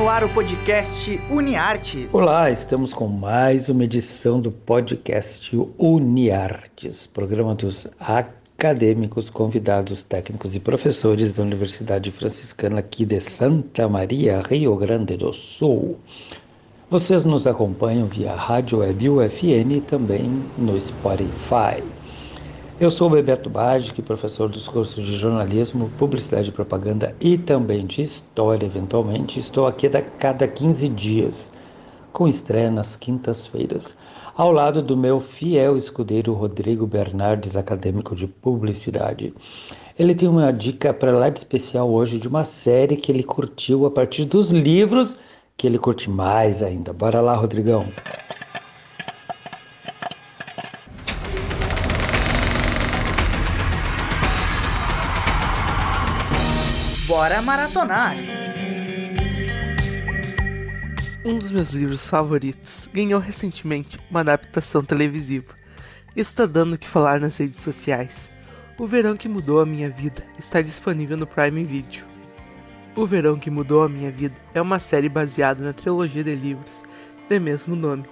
no ar o podcast UniArtes. Olá, estamos com mais uma edição do podcast UniArtes, programa dos acadêmicos, convidados, técnicos e professores da Universidade Franciscana aqui de Santa Maria, Rio Grande do Sul. Vocês nos acompanham via Rádio Web UFN e também no Spotify. Eu sou o Bebeto Bagic, professor dos cursos de jornalismo, publicidade e propaganda e também de história, eventualmente. Estou aqui a cada 15 dias, com estreia nas quintas-feiras, ao lado do meu fiel escudeiro Rodrigo Bernardes, acadêmico de publicidade. Ele tem uma dica para lá de especial hoje de uma série que ele curtiu a partir dos livros que ele curte mais ainda. Bora lá, Rodrigão. Bora maratonar! Um dos meus livros favoritos ganhou recentemente uma adaptação televisiva. Está dando o que falar nas redes sociais. O Verão que Mudou a Minha Vida está disponível no Prime Video. O Verão que Mudou a Minha Vida é uma série baseada na trilogia de livros de mesmo nome.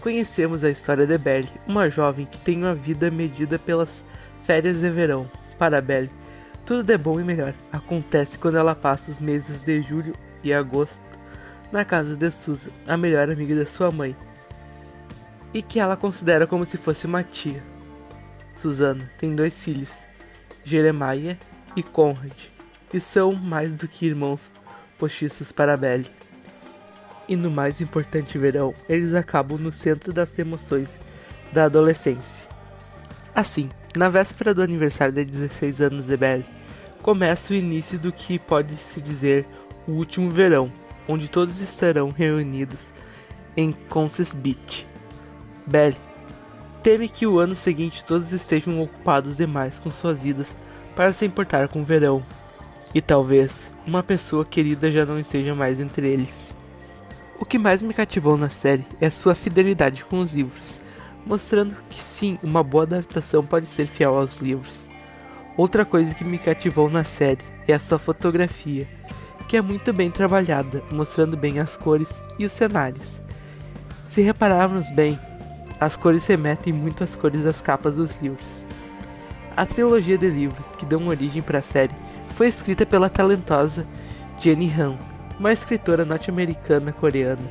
Conhecemos a história de Belle, uma jovem que tem uma vida medida pelas férias de verão. Para Belle, tudo de bom e melhor acontece quando ela passa os meses de julho e agosto na casa de Susan, a melhor amiga de sua mãe, e que ela considera como se fosse uma tia. Susana tem dois filhos, Jeremiah e Conrad, e são mais do que irmãos postiços para Belle. E no mais importante verão, eles acabam no centro das emoções da adolescência. Assim, na véspera do aniversário de 16 anos de Belle, começa o início do que pode-se dizer o último verão, onde todos estarão reunidos em Conces Beach. Belle teme que o ano seguinte todos estejam ocupados demais com suas vidas para se importar com o verão, e talvez uma pessoa querida já não esteja mais entre eles. O que mais me cativou na série é sua fidelidade com os livros, mostrando que sim, uma boa adaptação pode ser fiel aos livros. Outra coisa que me cativou na série é a sua fotografia, que é muito bem trabalhada, mostrando bem as cores e os cenários. Se repararmos bem, as cores remetem muito às cores das capas dos livros. A trilogia de livros que dão origem para a série foi escrita pela talentosa Jenny Han, uma escritora norte-americana coreana.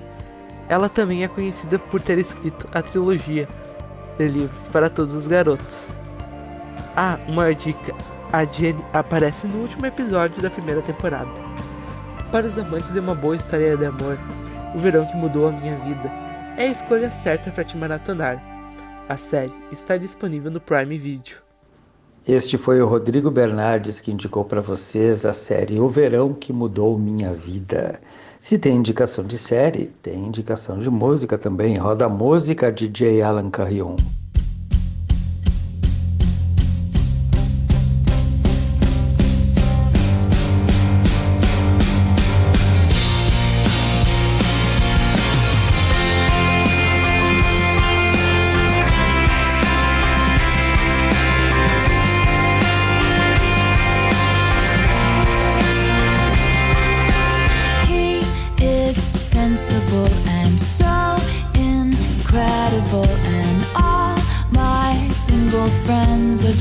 Ela também é conhecida por ter escrito a trilogia de livros para todos os garotos. Ah, uma dica: a Jenny aparece no último episódio da primeira temporada. Para os amantes de uma boa história de amor, o verão que mudou a minha vida é a escolha certa para te maratonar. A série está disponível no Prime Video. Este foi o Rodrigo Bernardes que indicou para vocês a série O Verão que Mudou Minha Vida. Se tem indicação de série, tem indicação de música também. Roda a música DJ Alan Carrion.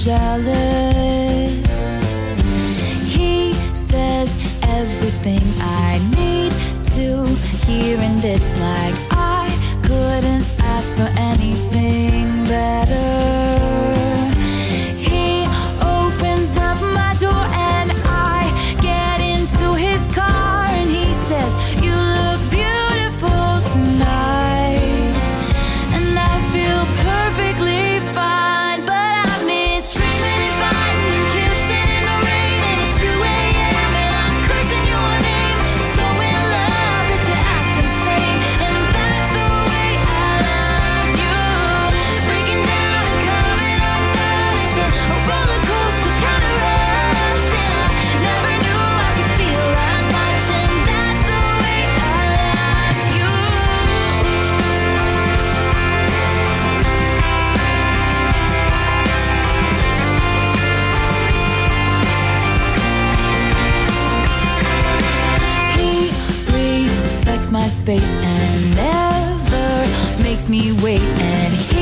Jealous. He says everything I need to hear, and it's like I couldn't ask for anything space and never makes me wait. And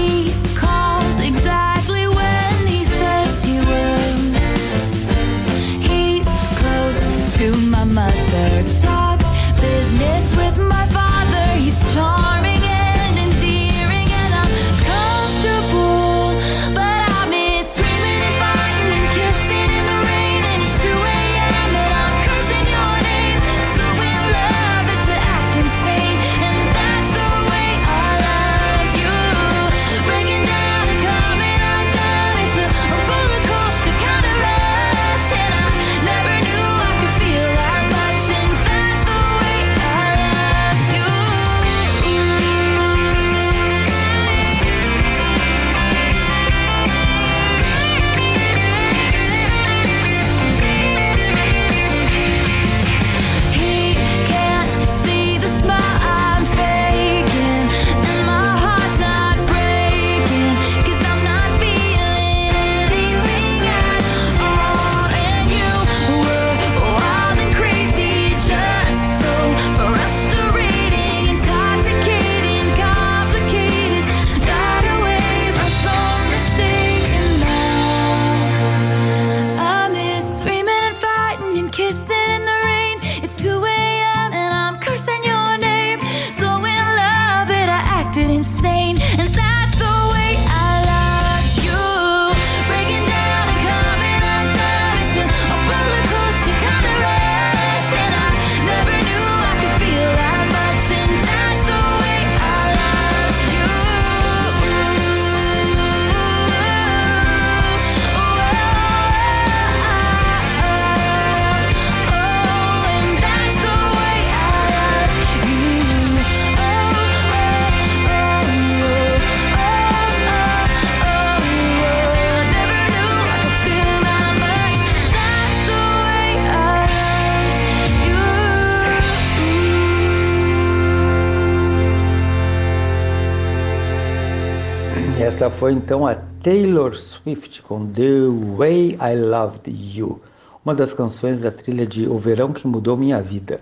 esta foi então a Taylor Swift com The Way I Loved You, uma das canções da trilha de O Verão que Mudou Minha Vida.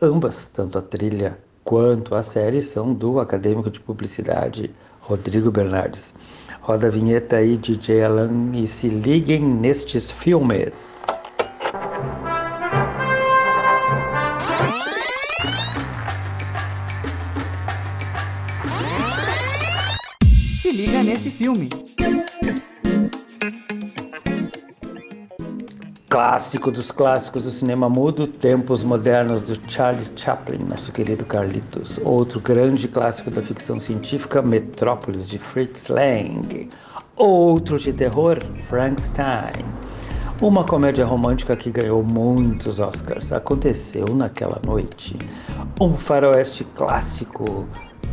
Ambas, tanto a trilha quanto a série, são do acadêmico de publicidade Rodrigo Bernardes. Roda a vinheta aí, DJ Alan, e se liguem nestes filmes. Filme. Clássico dos clássicos do cinema mudo, Tempos Modernos do Charlie Chaplin, nosso querido Carlitos. Outro grande clássico da ficção científica, Metrópolis de Fritz Lang. Outro de terror, Frankenstein. Uma comédia romântica que ganhou muitos Oscars. Aconteceu naquela noite. Um faroeste clássico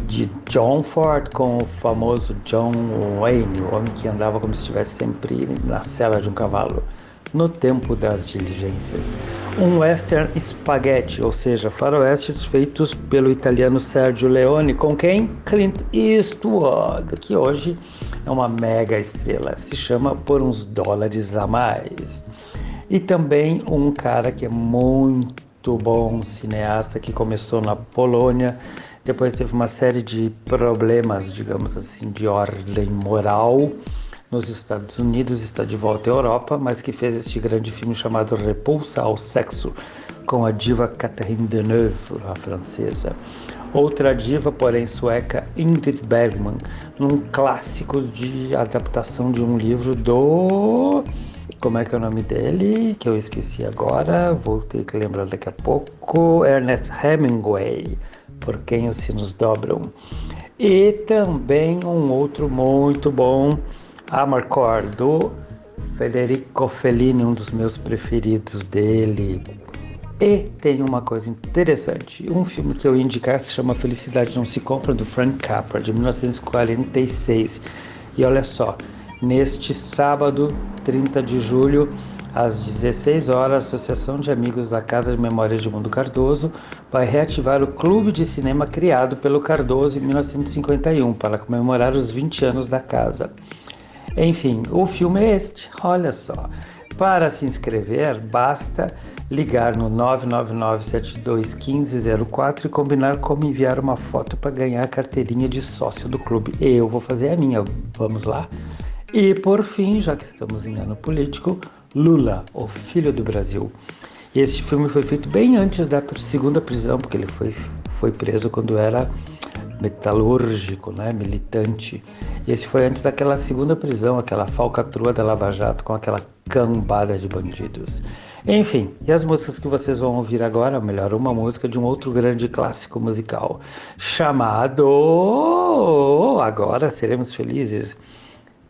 de John Ford com o famoso John Wayne, o homem que andava como se estivesse sempre na cela de um cavalo no tempo das diligências. Um western spaghetti, ou seja, faroestes feitos pelo italiano Sergio Leone, com quem? Clint Eastwood, que hoje é uma mega estrela, se chama Por uns Dólares a Mais. E também um cara que é muito bom, cineasta, que começou na Polônia, depois teve uma série de problemas, digamos assim, de ordem moral, nos Estados Unidos, está de volta à Europa, mas que fez este grande filme chamado Repulsa ao Sexo, com a diva Catherine Deneuve, a francesa. Outra diva, porém sueca, Ingrid Bergman, num clássico de adaptação de um livro do. Como é que é o nome dele? Que eu esqueci agora, vou ter que lembrar daqui a pouco. Ernest Hemingway, Por Quem os Sinos Dobram. E também um outro muito bom Amarcord, do Federico Fellini, um dos meus preferidos dele. E tem uma coisa interessante, um filme que eu ia indicar se chama Felicidade Não Se Compra, do Frank Capra, de 1946. E olha só, neste sábado, 30 de julho, às 16 horas, a Associação de Amigos da Casa de Memória de Mundo Cardoso vai reativar o clube de cinema criado pelo Cardoso em 1951 para comemorar os 20 anos da casa. Enfim, o filme é este, olha só. Para se inscrever, basta ligar no 999-721504 e combinar como enviar uma foto para ganhar a carteirinha de sócio do clube. Eu vou fazer a minha, vamos lá? E por fim, já que estamos em ano político, Lula, o filho do Brasil. Este filme foi feito bem antes da segunda prisão, porque ele foi, foi preso quando era metalúrgico, né, militante. E esse foi antes daquela segunda prisão, aquela falcatrua da Lava Jato com aquela cambada de bandidos. Enfim, e as músicas que vocês vão ouvir agora, melhor, uma música de um outro grande clássico musical chamado Agora Seremos Felizes.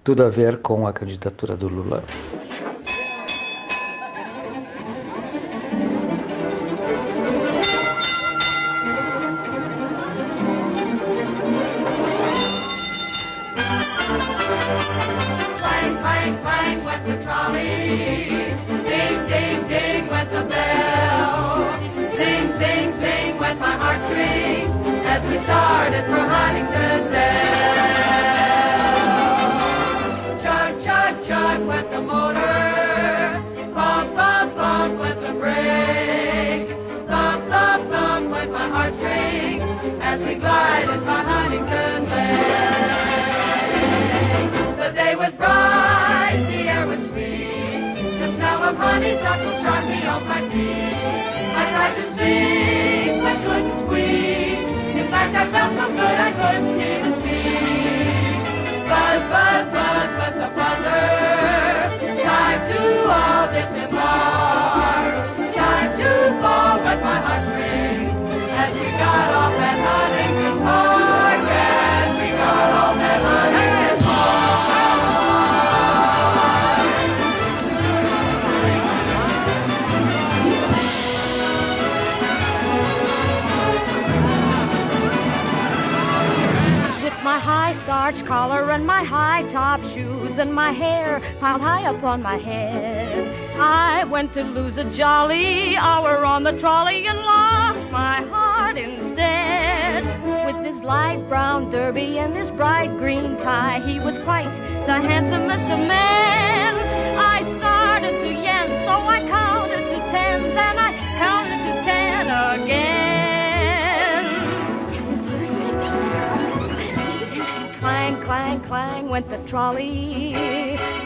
Tudo a ver com a candidatura do Lula. We started for Huntington Dell. Chug, chug, chug went the motor. Bump, bump, bump went the brake. Thump, thump, thump went my heartstrings as we glided by Huntington Lake. The day was bright, the air was sweet. The smell of honeysuckle charmed me on my feet. I tried to squeak. Fact, I felt so good I couldn't even speak. Buzz, buzz, buzz, but the buzzer. Time to all disembark. Time to fall with my heartstrings. As we got off at Huntington Park. And my high top shoes and my hair piled high up on my head. I went to lose a jolly hour on the trolley and lost my heart instead. With his light brown derby and his bright green tie, he was quite the handsomest of men. I started to yen, so I counted went the trolley.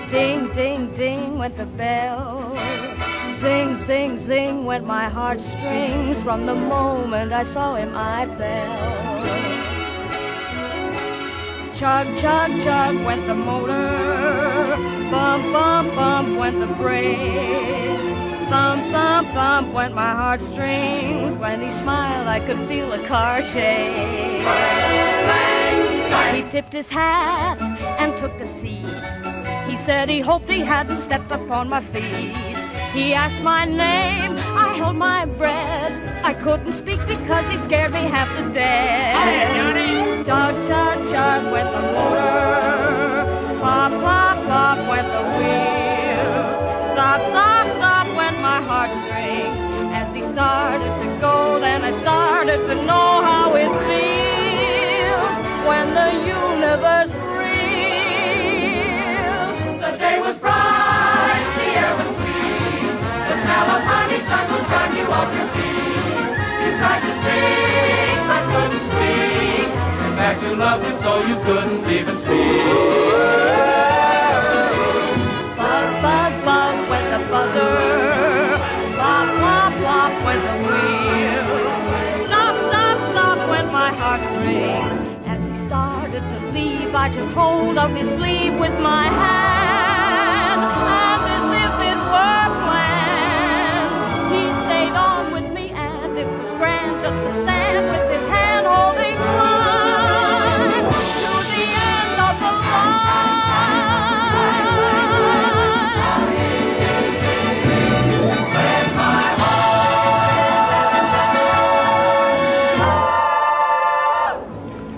Ding, ding, ding went the bell. Zing, zing, zing went my heartstrings. From the moment I saw him, I fell. Chug, chug, chug went the motor. Bump, bump, bump went the brake. Thump, thump, thump went my heartstrings. When he smiled, I could feel the car shake. He tipped his hat and took a seat. He said he hoped he hadn't stepped upon my feet. He asked my name, I held my breath. I couldn't speak because he scared me half to death. Chug, chug, chug went the motor. Plop, plop, plop went the wheels. Stop, stop, stop went my heartstrings. As he started to go, then I started to know you your feet. You tried to sing, but couldn't speak. In fact, you loved him so you couldn't even speak. Buzz, buzz, buzz went the buzzer. Plop, plop, plop went the wheels. Stop, stop, stop went my heartstrings. As he started to leave, I took hold of his sleeve with my hand. Just to stand with hand holding mine to the end of the line.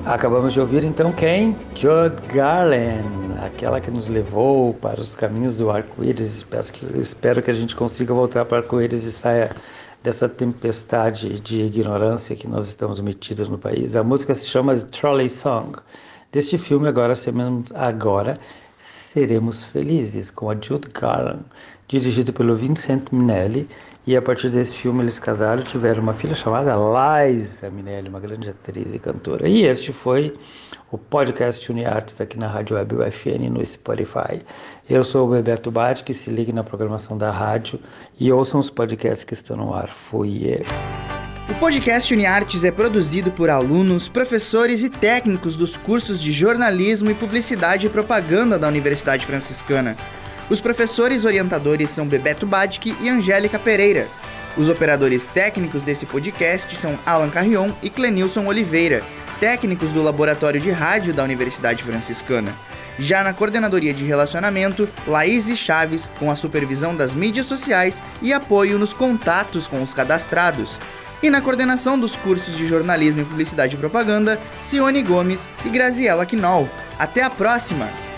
Acabamos de ouvir então quem? Judd Garland, aquela que nos levou para os caminhos do arco-íris. Que- Espero que a gente consiga voltar para o arco-íris e saia dessa tempestade de ignorância que nós estamos metidos no país. A música se chama Trolley Song. Deste filme agora, semana- agora Seremos Felizes, com a Jude Garland, dirigido pelo Vincent Minelli. E a partir desse filme eles casaram tiveram uma filha chamada Liza Minelli, uma grande atriz e cantora. E este foi o podcast Uniartes aqui na Rádio Web UFN no Spotify. Eu sou o Bebeto Bate, que se ligue na programação da rádio e ouçam os podcasts que estão no ar. Fui O podcast Uniartes é produzido por alunos, professores e técnicos dos cursos de jornalismo e publicidade e propaganda da Universidade Franciscana. Os professores orientadores são Bebeto Badic e Angélica Pereira. Os operadores técnicos desse podcast são Alan Carrion e Clenilson Oliveira, técnicos do Laboratório de Rádio da Universidade Franciscana. Já na coordenadoria de relacionamento, Laís Chaves, com a supervisão das mídias sociais e apoio nos contatos com os cadastrados. E na coordenação dos cursos de jornalismo e publicidade e propaganda, Cione Gomes e Graziela Quinol. Até a próxima!